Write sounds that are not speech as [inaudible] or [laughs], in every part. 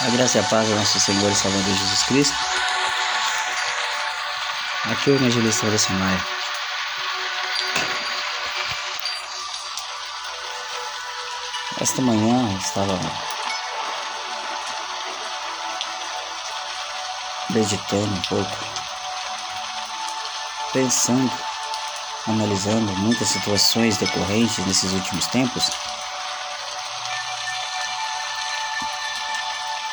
A graça e a paz do nosso Senhor e Salvador Jesus Cristo. Aqui é o evangelista Anderson Maia. Esta manhã eu estava meditando um pouco, pensando, analisando muitas situações decorrentes nesses últimos tempos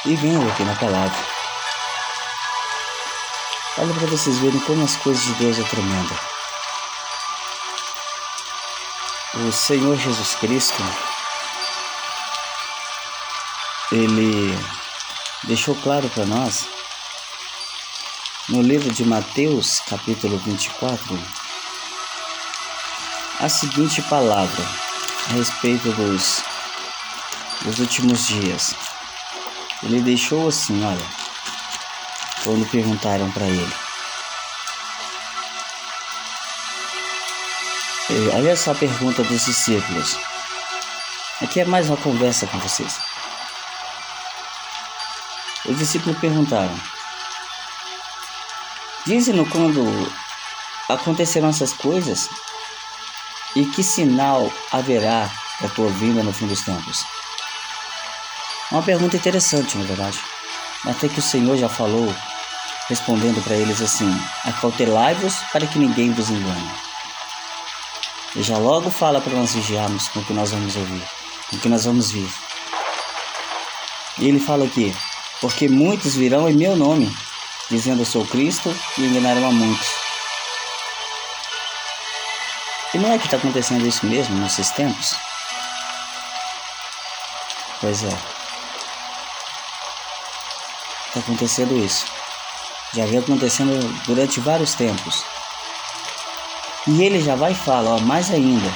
e vendo aqui na palavra. Olha para vocês verem como as coisas de Deus é tremenda. O Senhor Jesus Cristo, ele deixou claro para nós no livro de Mateus, capítulo 24, a seguinte palavra a respeito dos, dos últimos dias. Ele deixou assim, olha, quando perguntaram para ele. Olha só a pergunta dos discípulos. Aqui é mais uma conversa com vocês. Os discípulos perguntaram: Dize-nos quando acontecerão essas coisas e que sinal haverá da tua vinda no fim dos tempos? Uma pergunta interessante, na verdade. Até que o Senhor já falou, respondendo para eles assim: Acautelai-vos para que ninguém vos engane. E já logo fala para nós vigiarmos com o que nós vamos ouvir, com o que nós vamos vir. E ele fala aqui: Porque muitos virão em meu nome, dizendo eu sou Cristo, e enganarão a muitos. E não é que está acontecendo isso mesmo nesses tempos? Pois é. Está acontecendo isso. Já vem acontecendo durante vários tempos. E ele já vai falar, ó, mais ainda.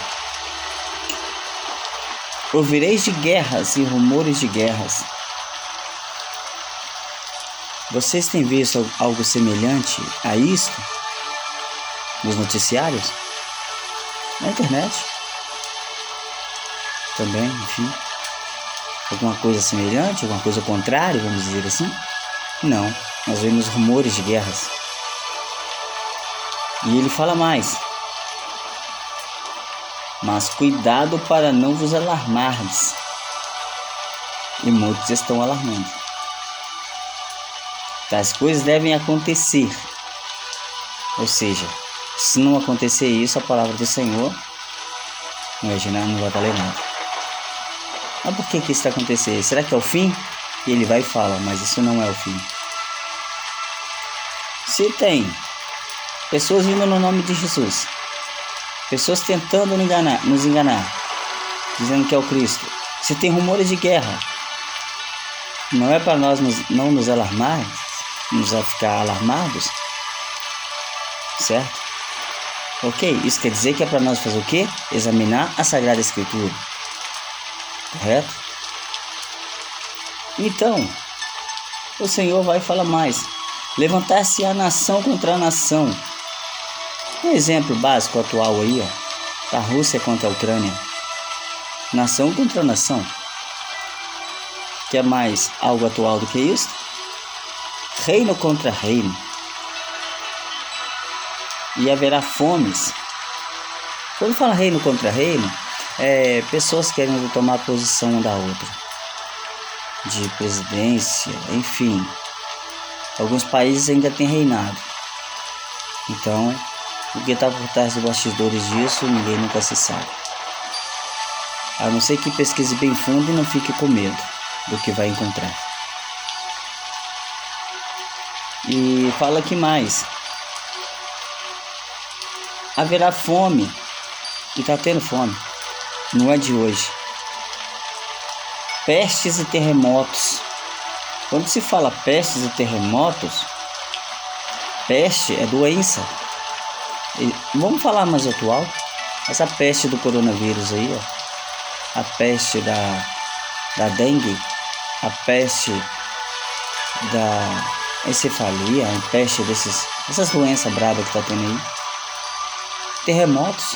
Ouvireis de guerras e rumores de guerras. Vocês têm visto algo semelhante a isto nos noticiários? Na internet? Também, enfim. Alguma coisa semelhante, alguma coisa contrária, vamos dizer assim? Não, nós vemos rumores de guerras. E ele fala mais. Mas cuidado para não vos alarmardes. E muitos estão alarmando. Tais coisas devem acontecer. Ou seja, se não acontecer isso, a palavra do Senhor, imagina, não vai valer nada. Mas por que, que isso está acontecendo? Será que é o fim? E ele vai e fala, mas isso não é o fim. Se tem pessoas vindo no nome de Jesus, pessoas tentando nos enganar, nos enganar, dizendo que é o Cristo. Se tem rumores de guerra, não é para nós nos, não nos alarmar, nos ficar alarmados, certo? Ok, isso quer dizer que é para nós fazer o quê? Examinar a Sagrada Escritura, correto? Então, o Senhor vai falar mais. Levantar-se a nação contra a nação. Um exemplo básico atual aí, ó, da Rússia contra a Ucrânia. Nação contra nação. Quer mais algo atual do que isso? Reino contra reino. E haverá fomes. Quando fala reino contra reino, é pessoas querendo tomar posição uma da outra de presidência, enfim. Alguns países ainda têm reinado. Então, o que está por trás dos bastidores disso, ninguém nunca se sabe. A não ser que pesquise bem fundo e não fique com medo do que vai encontrar. E fala que mais. Haverá fome. E está tendo fome. Não é de hoje pestes e terremotos. Quando se fala pestes e terremotos, peste é doença. E vamos falar mais atual? Essa peste do coronavírus aí, ó. A peste da, da dengue, a peste da encefalia, a peste desses, dessas doenças bravas que tá tendo aí. Terremotos.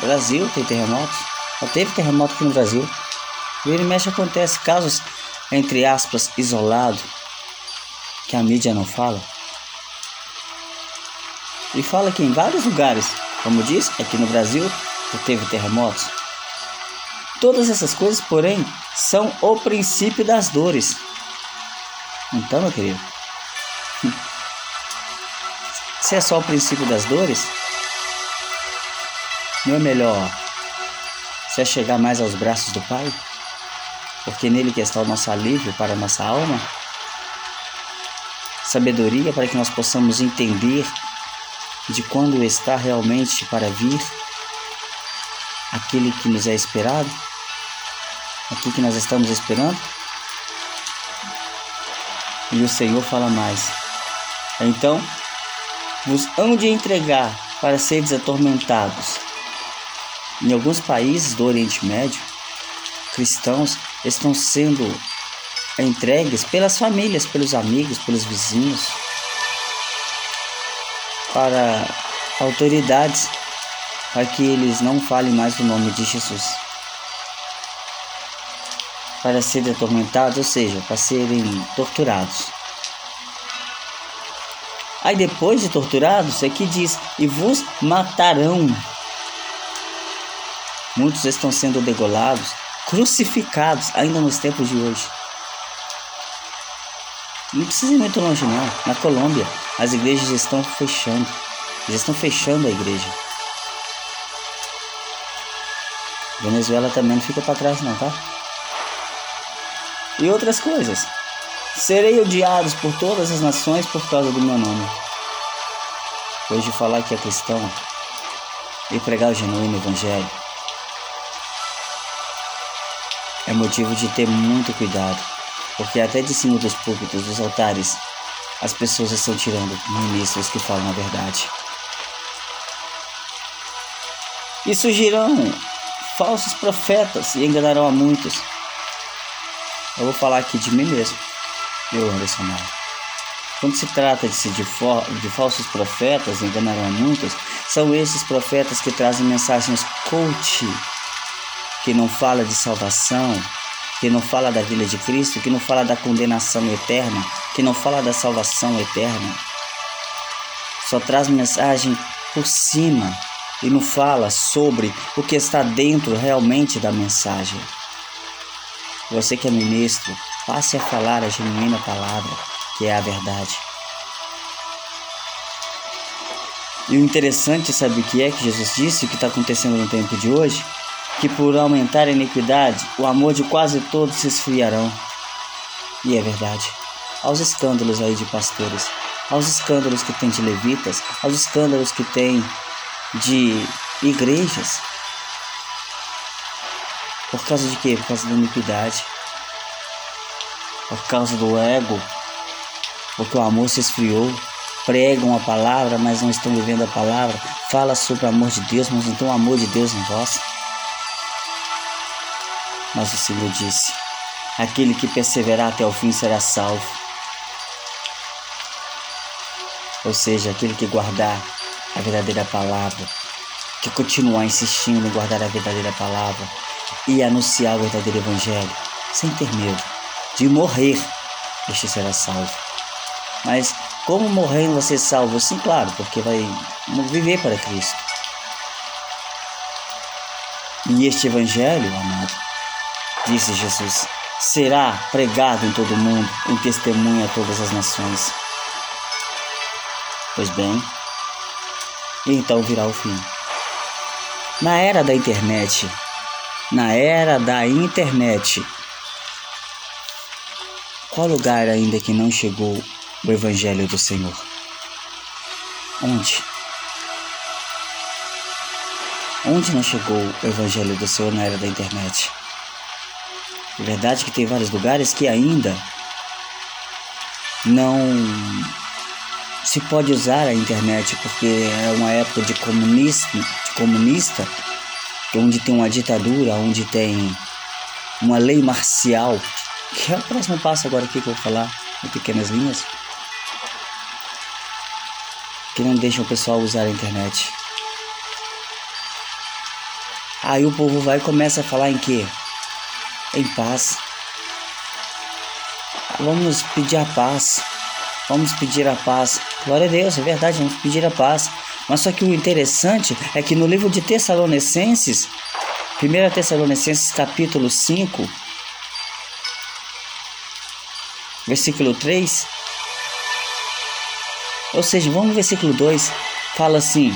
Brasil tem terremotos. Já teve terremoto aqui no Brasil. Vira e mexe acontece casos entre aspas, isolado, que a mídia não fala? E fala que em vários lugares, como diz, aqui no Brasil, teve terremotos. Todas essas coisas, porém, são o princípio das dores. Então, meu querido, [laughs] se é só o princípio das dores, não é melhor se é chegar mais aos braços do Pai? Porque nele que está o nosso alívio para a nossa alma? Sabedoria para que nós possamos entender de quando está realmente para vir aquele que nos é esperado? Aquilo que nós estamos esperando? E o Senhor fala mais. Então, vos hão de entregar para seres atormentados em alguns países do Oriente Médio, cristãos estão sendo entregues pelas famílias, pelos amigos, pelos vizinhos, para autoridades, para que eles não falem mais o nome de Jesus. Para serem atormentados, ou seja, para serem torturados. Aí depois de torturados, é que diz: E vos matarão Muitos estão sendo degolados, crucificados ainda nos tempos de hoje. Não precisa ir muito longe não. Na Colômbia, as igrejas estão fechando. Eles estão fechando a igreja. Venezuela também não fica para trás não, tá? E outras coisas. Serei odiados por todas as nações por causa do meu nome. Hoje falar que é cristão e pregar o genuíno evangelho é motivo de ter muito cuidado, porque até de cima dos púlpitos, dos altares, as pessoas estão tirando ministros que falam a verdade. E surgirão falsos profetas e enganarão a muitos. Eu vou falar aqui de mim mesmo, meu Anderson Maia. Quando se trata de, de, de falsos profetas, enganarão a muitos, são esses profetas que trazem mensagens coach que não fala de salvação, que não fala da vida de Cristo, que não fala da condenação eterna, que não fala da salvação eterna. Só traz mensagem por cima e não fala sobre o que está dentro realmente da mensagem. Você que é ministro, passe a falar a genuína palavra, que é a verdade. E o interessante, sabe o que é que Jesus disse, o que está acontecendo no tempo de hoje? Que por aumentar a iniquidade, o amor de quase todos se esfriarão. E é verdade. Aos escândalos aí de pastores, aos escândalos que tem de levitas, aos escândalos que tem de igrejas. Por causa de quê? Por causa da iniquidade. Por causa do ego. Porque o amor se esfriou. Pregam a palavra, mas não estão vivendo a palavra. Fala sobre o amor de Deus, mas não tem o amor de Deus em vós. Mas o Senhor disse: Aquele que perseverar até o fim será salvo. Ou seja, aquele que guardar a verdadeira palavra, que continuar insistindo em guardar a verdadeira palavra e anunciar o verdadeiro evangelho, sem ter medo de morrer, este será salvo. Mas como morrendo você salvo? Sim, claro, porque vai viver para Cristo. E este evangelho, amado, disse Jesus, será pregado em todo o mundo, em testemunho a todas as nações. Pois bem, então virá o fim. Na era da internet, na era da internet, qual lugar ainda que não chegou o Evangelho do Senhor? Onde? Onde não chegou o Evangelho do Senhor na era da internet? É verdade que tem vários lugares que ainda não se pode usar a internet porque é uma época de comunista, de comunista, onde tem uma ditadura, onde tem uma lei marcial, que é o próximo passo agora aqui que eu vou falar em pequenas linhas, que não deixa o pessoal usar a internet. Aí o povo vai e começa a falar em quê? Em paz. vamos pedir a paz. Vamos pedir a paz. Glória a Deus, é verdade, vamos pedir a paz. Mas só que o interessante é que no livro de Tessalonicenses, 1 Tessalonicenses capítulo 5, versículo 3, ou seja, vamos no versículo 2, fala assim: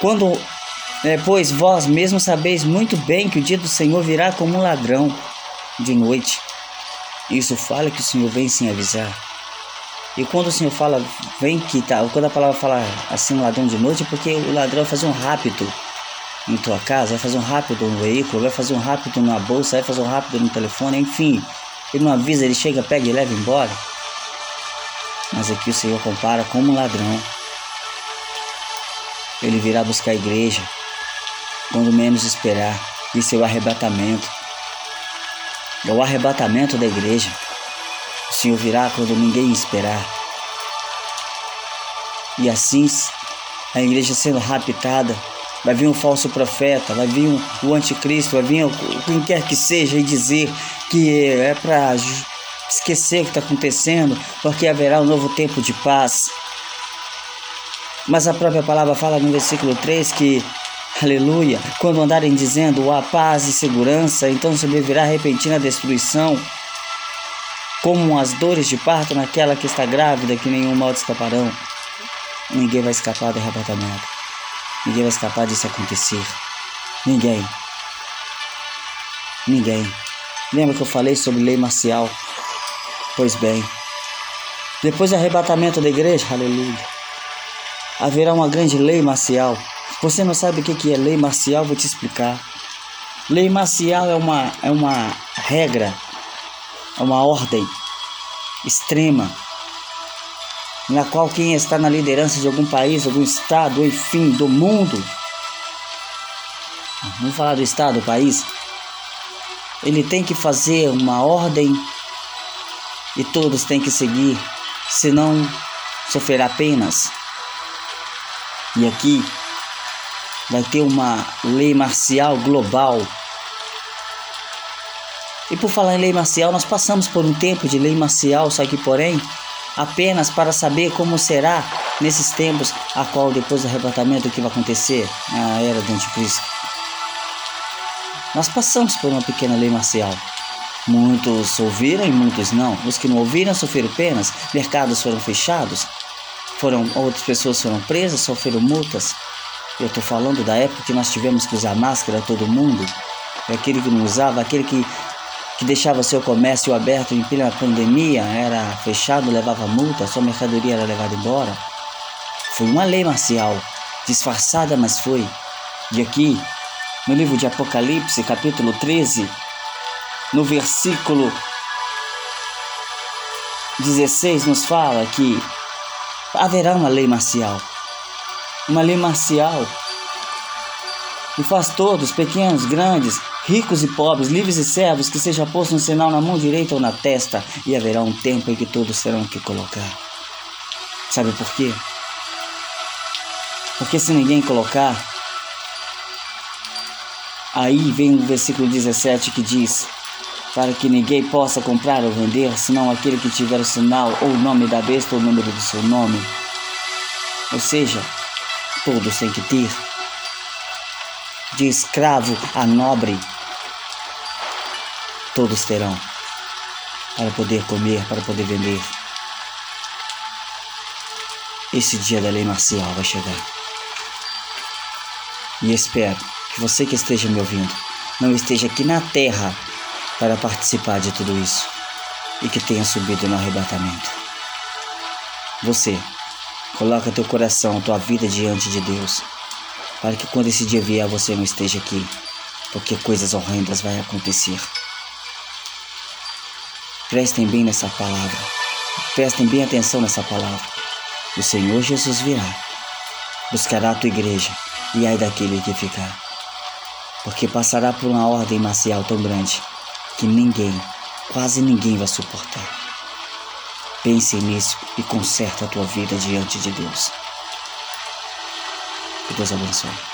Quando, é, pois vós mesmos sabeis muito bem que o dia do Senhor virá como um ladrão de noite. Isso fala que o Senhor vem sem avisar. E quando o Senhor fala, vem que tá, quando a palavra fala assim, ladrão de noite, é porque o ladrão vai fazer um rápido em tua casa, vai fazer um rápido no veículo, vai fazer um rápido na bolsa, vai fazer um rápido no telefone, enfim. Ele não avisa, ele chega, pega e leva embora. Mas aqui o Senhor compara como um ladrão. Ele virá buscar a igreja quando menos esperar. É o arrebatamento. É o arrebatamento da igreja. O Senhor virá quando ninguém esperar. E assim, a igreja sendo raptada, vai vir um falso profeta, vai vir um, o anticristo, vai vir quem quer que seja e dizer que é para esquecer o que está acontecendo, porque haverá um novo tempo de paz. Mas a própria palavra fala no versículo 3 que, aleluia, quando andarem dizendo a paz e segurança, então sobrevirá repentina destruição, como as dores de parto naquela que está grávida, que nenhum mal escaparão. Ninguém vai escapar do arrebatamento. Ninguém vai escapar disso acontecer. Ninguém. Ninguém. Lembra que eu falei sobre lei marcial? Pois bem, depois do arrebatamento da igreja, aleluia, haverá uma grande lei marcial. Você não sabe o que é lei marcial? Vou te explicar. Lei marcial é uma, é uma regra, é uma ordem extrema, na qual quem está na liderança de algum país, algum estado, enfim, do mundo, vamos falar do estado, do país, ele tem que fazer uma ordem e todos têm que seguir, senão sofrerá penas. E aqui vai ter uma lei marcial global. E por falar em lei marcial, nós passamos por um tempo de lei marcial, só que porém apenas para saber como será nesses tempos, a qual depois do arrebatamento que vai acontecer na era do anticristo. Nós passamos por uma pequena lei marcial. Muitos ouviram e muitos não. Os que não ouviram sofreram penas, mercados foram fechados, foram outras pessoas foram presas, sofreram multas. Eu estou falando da época que nós tivemos que usar máscara todo mundo. Aquele que não usava, aquele que, que deixava seu comércio aberto em plena pandemia, era fechado, levava multa, sua mercadoria era levada embora. Foi uma lei marcial, disfarçada, mas foi. E aqui, no livro de Apocalipse, capítulo 13, no versículo 16 nos fala que haverá uma lei marcial. Uma lei marcial que faz todos, pequenos, grandes, ricos e pobres, livres e servos, que seja posto um sinal na mão direita ou na testa, e haverá um tempo em que todos terão que colocar. Sabe por quê? Porque se ninguém colocar, aí vem o versículo 17 que diz: para que ninguém possa comprar ou vender, senão aquele que tiver o sinal ou o nome da besta ou o número do seu nome. Ou seja, todos têm que ter. De escravo a nobre, todos terão para poder comer, para poder vender. Esse dia da lei marcial vai chegar. E espero que você que esteja me ouvindo não esteja aqui na terra para participar de tudo isso e que tenha subido no arrebatamento. Você, coloca teu coração, tua vida diante de Deus, para que quando esse dia vier você não esteja aqui, porque coisas horrendas vão acontecer. Prestem bem nessa palavra, prestem bem atenção nessa palavra. O Senhor Jesus virá, buscará a tua igreja e ai daquele que ficar, porque passará por uma ordem marcial tão grande que ninguém, quase ninguém vai suportar. Pense nisso e conserta a tua vida diante de Deus. Que Deus abençoe.